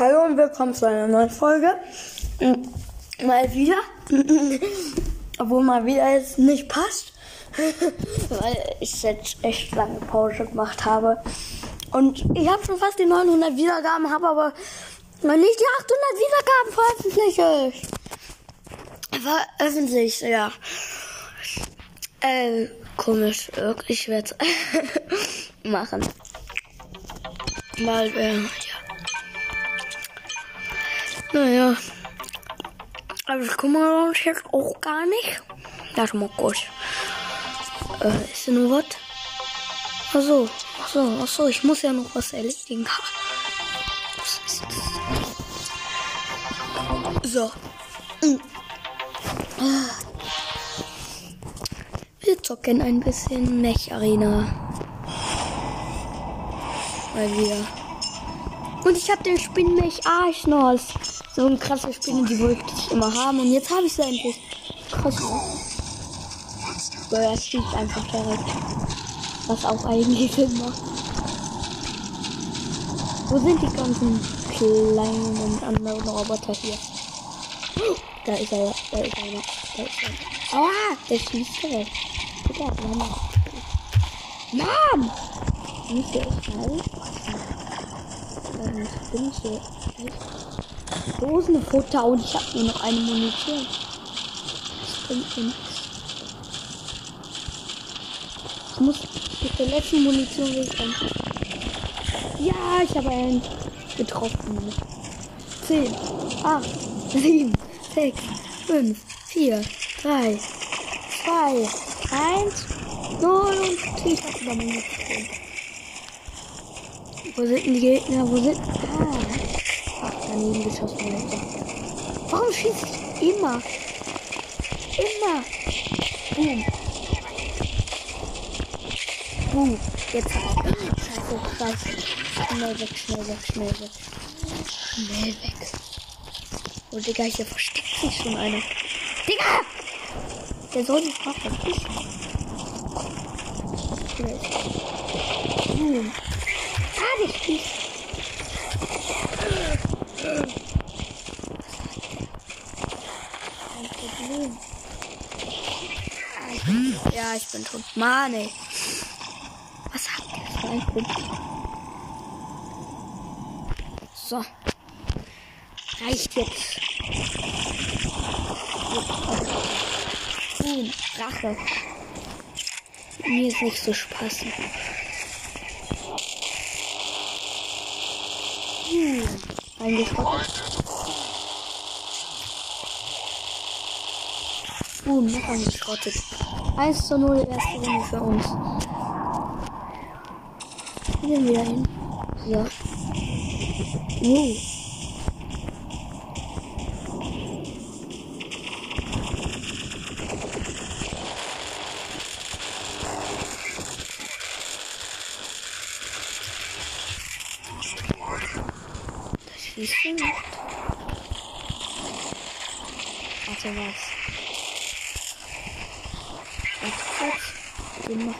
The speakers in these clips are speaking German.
Hallo und willkommen zu einer neuen Folge. Mal wieder. Obwohl mal wieder jetzt nicht passt. Weil ich jetzt echt lange Pause gemacht habe. Und ich habe schon fast die 900 Wiedergaben, habe aber noch nicht die 800 Wiedergaben veröffentlicht. Veröffentlicht, ja. Äh, komisch. Ich werde machen. Mal, äh. Naja. Aber kümmern wir uns jetzt auch gar nicht. Warte mal kurz. Äh, ist denn nur was? Achso, achso, achso, ich muss ja noch was erledigen. Was ist das? So. Wir zocken ein bisschen Mech Arena. Mal wieder. Und ich habe den Spinnmech Arschnos. So eine krasse Spinne, die wollte ich immer haben. Und jetzt habe ich sie endlich. Krass. So, er fliegt einfach direkt. Was auch eigentlich Sinn macht. Wo sind die ganzen kleinen und anderen Roboter hier? Da ist er, da ist einer, da ist einer. Aua, der schießt direkt. Digga, Mann. Mann! Nicht der schnell. Ähm, ich bin so. Dosenfutter und ich habe nur noch eine Munition. Das bringt mir nichts. Ich muss mit der letzten Munition ich dann. Ja, ich habe einen getroffen. 10, 8, 7, 6, 5, 4, 3, 2, 1, 0 und ich habe wieder Munition. Wo sind die Gegner? Wo sind. Ah. Ach, daneben geschossen. Warum schießt ich immer? Immer. Boom. Boom. Jetzt hat er. Scheiße, scheiße. Schnell weg, schnell weg, schnell weg. Schnell weg. Oh, Digga, hier versteckt sich schon einer. Digga! Der soll sich mal verpissen. Boom. Ah, der schießt. Kein Problem. Ja, ich bin tot. Mann, ey. Was hat der für ein Problem? So. Reicht jetzt. Boom. Rache. Mir ist nicht so spaßig. Hm. Eingeschrottet. Boom, noch eingeschrottet. 1 zu 0, erste Runde für uns. Wir wieder hin. So. Uh. Warte, was? Warte kurz. Den.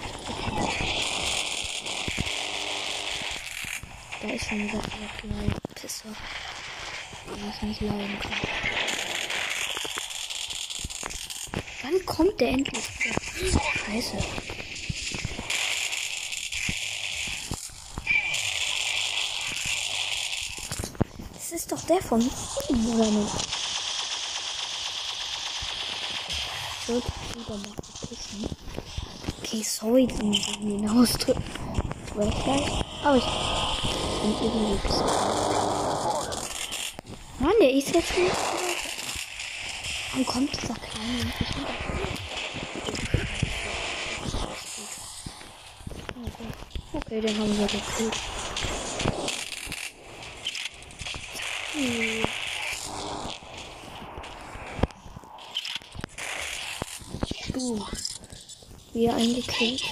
Da ist schon wieder eine Pisse. Den ich nicht leiden kann. Wann kommt der endlich? Scheiße. Das ist doch der von oder nicht? Ich würde lieber mal verpissen. Okay, sorry, dass ich irgendwie ausdrücken. Ich werde gleich. Aber ich bin irgendwie gesagt. Mann, der ist jetzt nicht. Wann kommt dieser kleine endlich wieder? Okay, den haben wir gekillt. Hm. Du. Wieder eingekillt.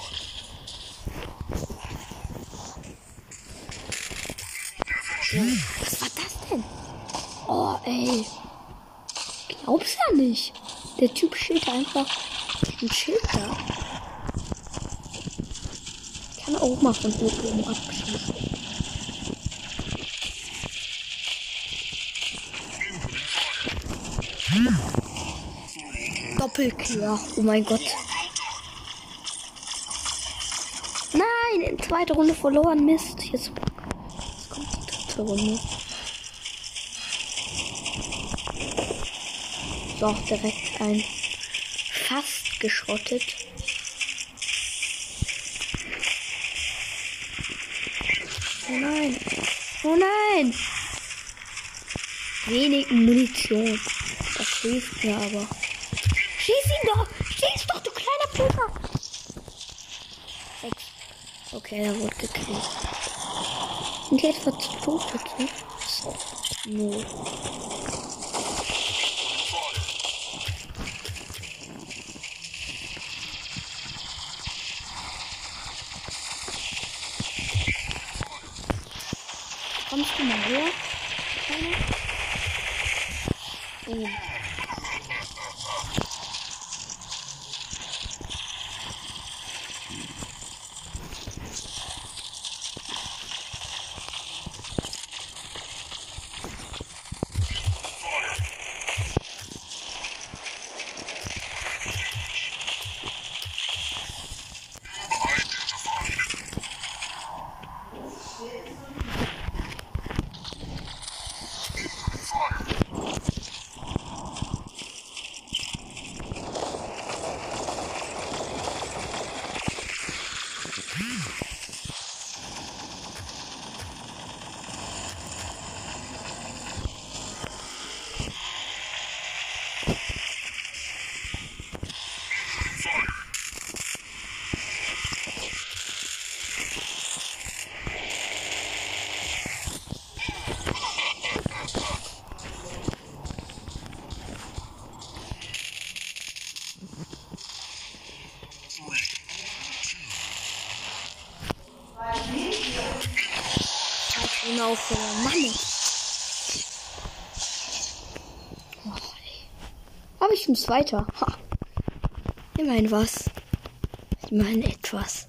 Was war das denn? Oh, ey. Glaub's ja nicht. Der Typ steht einfach ein Schild da. Kann auch mal von oben abschießen. Doppelkiller. Oh mein Gott. Nein, in zweite Runde verloren. Mist. Jetzt, jetzt kommt die dritte Runde. So, direkt ein fast geschrottet. Oh nein. Oh nein. Wenig Munition. Das hilft mir aber. Schieß ihn doch! Schieß doch, du kleiner! Sechs. Okay, der wurde gekillt. Und jetzt wird es tot, bitte. Null. Kommst du mal her? Oh. Genau für Mann. Oh, Aber ich bin Zweiter. Ha. Immerhin was. Immerhin etwas.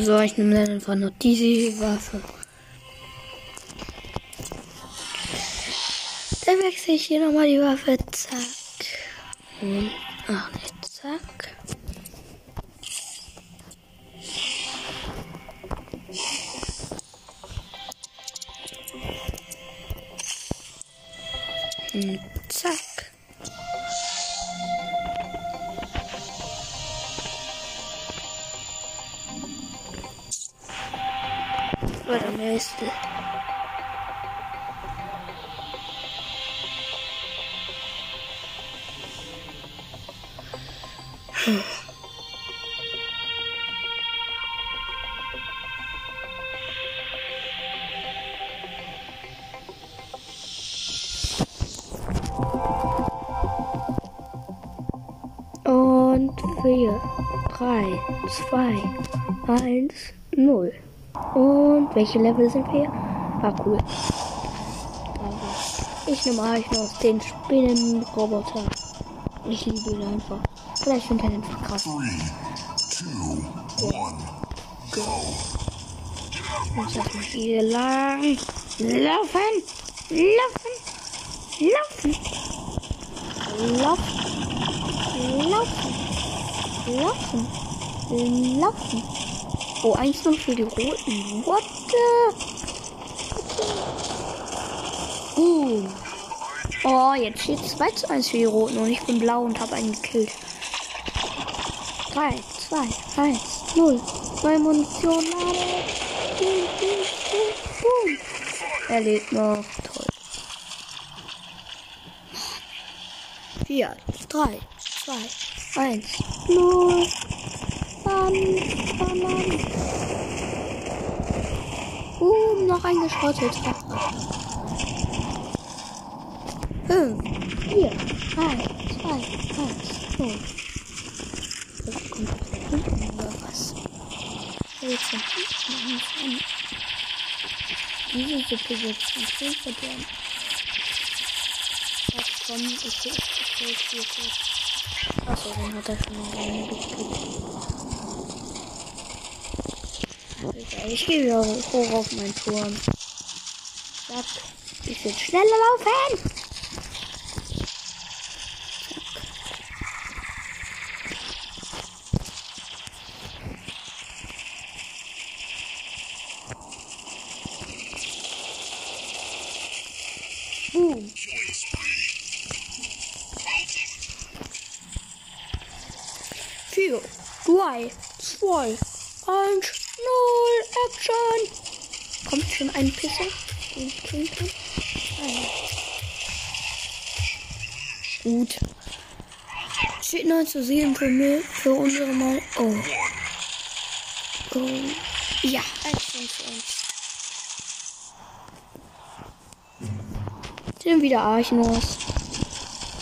So, ich nehme dann einfach nur diese Waffe. Dann wechsle ich hier nochmal die Waffe. Zack. Und, ach ne, zack. Und 4, 3, 2, 1, 0. Und welche Level sind wir? War cool. Also, ich nehme euch noch den Spinnenroboter. Ich liebe ihn einfach. Vielleicht finde ich ihn einfach krass. 3, 2, 1, go. Ich hier lang. Laufen! Laufen! Laufen! Laufen! Laufen! Laufen! Laufen! Oh, eins noch für die roten. What the? Uh. Oh, jetzt steht 2 zu 1 für die roten und ich bin blau und habe einen gekillt. 3, 2, 1, 0. Neue Munition, lade. Boom, boom, boom, boom. Er lebt noch. Toll. 4, 3, 2, 1, 0. Bam, bam, bam. Boom, noch ein geschrottet. 5, 4, 3, drei, eins, null. Das kommt aus da hinten oder was? Jetzt von hinten an. Diese Suppe wird zum Film verderben. Ach komm, ich ich ich ich ich Achso, dann hat er schon mal eine gekriegt. Egal, ich gehe wieder hoch auf meinen Turm. Zack. Ich will schneller laufen. 3, 2, 1, 0, Action! Kommt schon ein Pisser. Gut. Steht 9 zu 7 für mich, für unsere Mal. Oh. Oh. Ja, Action für uns. Sind wieder Archnos.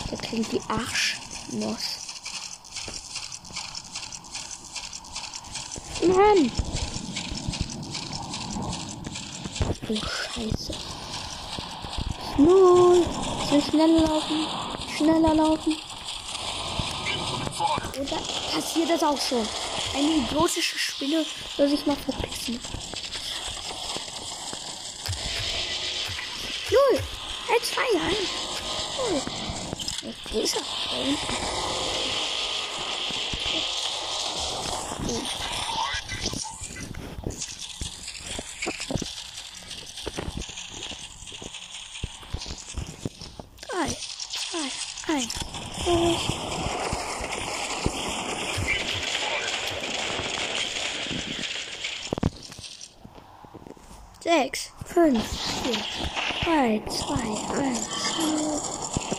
Da klingt die Arschnos. Arschnuss. Mann! Du Scheiße. Null. Ich will schneller laufen. Schneller laufen. Oder passiert das auch schon? Eine idiotische Spinne soll sich mal verpissen. Null. Ein, zwei, ein. Null. Wo ist er? Sechs, fünf, vier, drei, zwei, eins.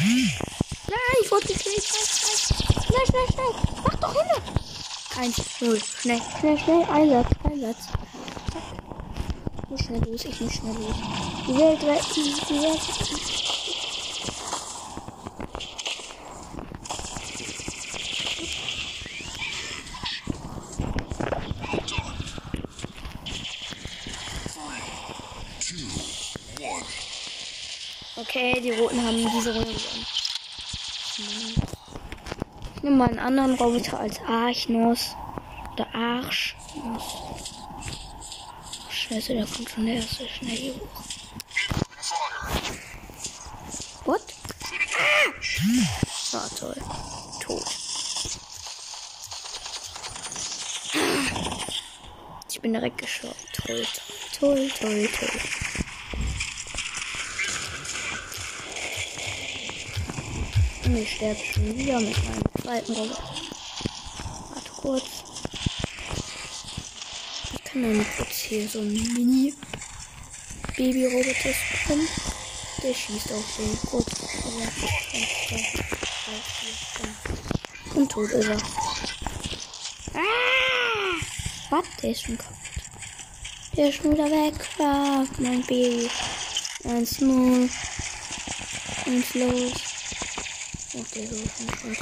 Nein, ich wurde gekillt. Schnell, schnell, schnell, schnell, schnell. Mach doch hin. Eins, null. Schnell, schnell, schnell. Einsatz, Einsatz. Zack. Ich muss schnell los, ich muss schnell los. Die Welt retten, die Welt retten. Okay, die Roten haben diese Runde gewonnen. Ich nehme mal einen anderen Roboter als Archnos. Oder Arschnos. Scheiße, da kommt schon der erste schnell hier hoch. What? Ah, toll. Tot. Ich bin direkt gestorben. Toll, toll, toll, toll, toll. Und ich sterbe schon wieder mit meinem zweiten Roboter. Warte kurz. Ich kann dann kurz hier so ein Mini Baby-Roboter spawnen. Der schießt auf den kurz. Und tot ist er. Ah! Was? Der ist schon kaputt. Der ist schon wieder weg. Ah, mein Baby. Eins, null. Eins, los. Oh, der schon tot.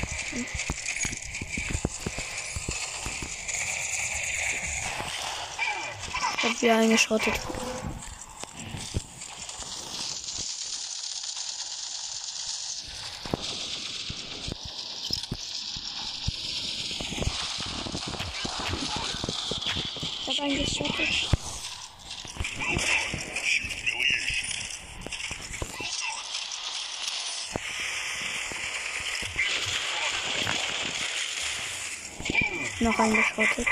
Ich hab wieder eingeschrottet. Noch eingeschrottet.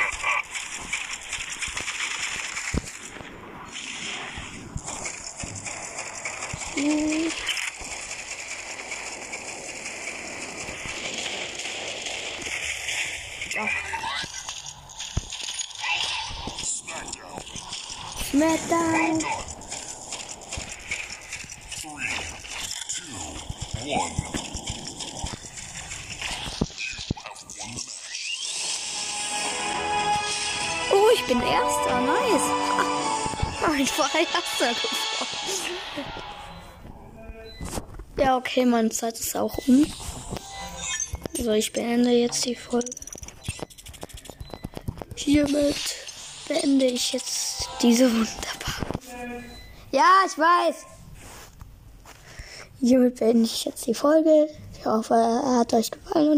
Ich bin Erster. Nice. Ha, Ich war Erster geworden. Ja, okay, meine Zeit ist auch um. Also ich beende jetzt die Folge. Hiermit beende ich jetzt diese wunderbar. Ja, ich weiß. Hiermit beende ich jetzt die Folge. Ich hoffe, er hat euch gefallen und